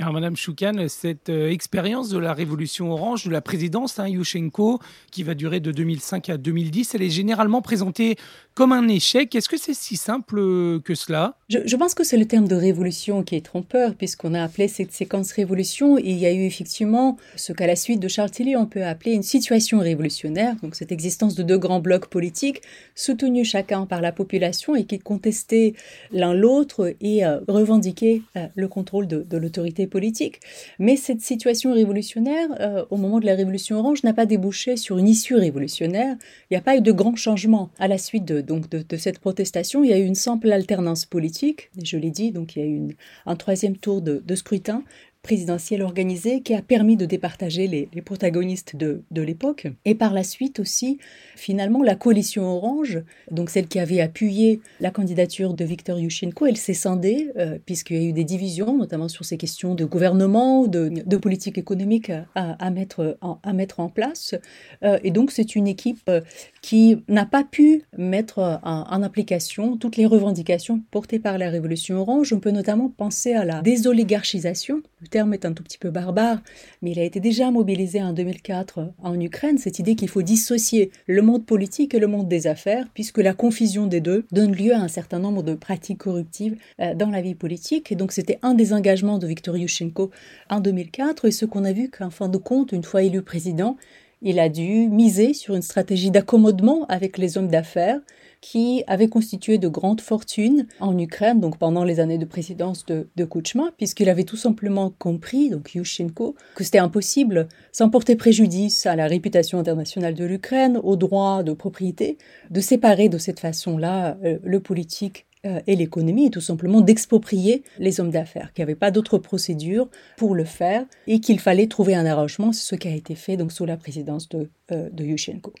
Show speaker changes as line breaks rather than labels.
Alors, Madame Choukan, cette euh, expérience de la révolution orange, de la présidence, hein, Yushchenko, qui va durer de 2005 à 2010, elle est généralement présentée comme un échec. Est-ce que c'est si simple euh, que cela?
Je, pense que c'est le terme de révolution qui est trompeur, puisqu'on a appelé cette séquence révolution, il y a eu effectivement ce qu'à la suite de Charles Tilly, on peut appeler une situation révolutionnaire, donc cette existence de deux grands blocs politiques, soutenus chacun par la population et qui contestaient l'un l'autre et euh, revendiquaient le contrôle de, de l'autorité politique. Mais cette situation révolutionnaire, euh, au moment de la Révolution orange, n'a pas débouché sur une issue révolutionnaire. Il n'y a pas eu de grands changements à la suite de, donc de, cette protestation. Il y a eu une simple alternance politique. je l'ai dit, donc il y a eu un troisième tour de, de scrutin présidentielle organisée qui a permis de départager les, protagonistes de, l'époque. Et par la suite aussi, finalement, la coalition orange, donc celle qui avait appuyé la candidature de Viktor Yushchenko, elle s'est scindée euh, puisqu'il y a eu des divisions, notamment sur ces questions de gouvernement, de, de politique économique à, mettre, en, à mettre en place. Euh, et donc c'est une équipe euh, qui n'a pas pu mettre en, en application toutes les revendications portées par la révolution orange. On peut notamment penser à la désoligarchisation le terme est un tout petit peu barbare, mais il a été déjà mobilisé en 2004 en Ukraine, cette idée qu'il faut dissocier le monde politique et le monde des affaires, puisque la confusion des deux donne lieu à un certain nombre de pratiques corruptives euh, dans la vie politique. Et donc c'était un des engagements de Viktor Yushchenko en 2004, et ce qu'on a vu qu'en fin de compte, une fois élu président, il a dû miser sur une stratégie d'accommodement avec les hommes d'affaires qui avaient constitué de grandes fortunes en Ukraine, donc pendant les années de présidence de, de Kuchma, puisqu'il avait tout simplement compris, donc Yushchenko, que c'était impossible, sans porter préjudice à la réputation internationale de l'Ukraine, aux droits de propriété, de séparer de cette façon-là euh, le politique euh, et l'économie et tout simplement d'exproprier les hommes d'affaires, qu'il n'y avait pas d'autre procédure pour le faire et qu'il fallait trouver un arrangement, c'est ce qui a été fait donc sous la présidence de, euh, de Yushchenko.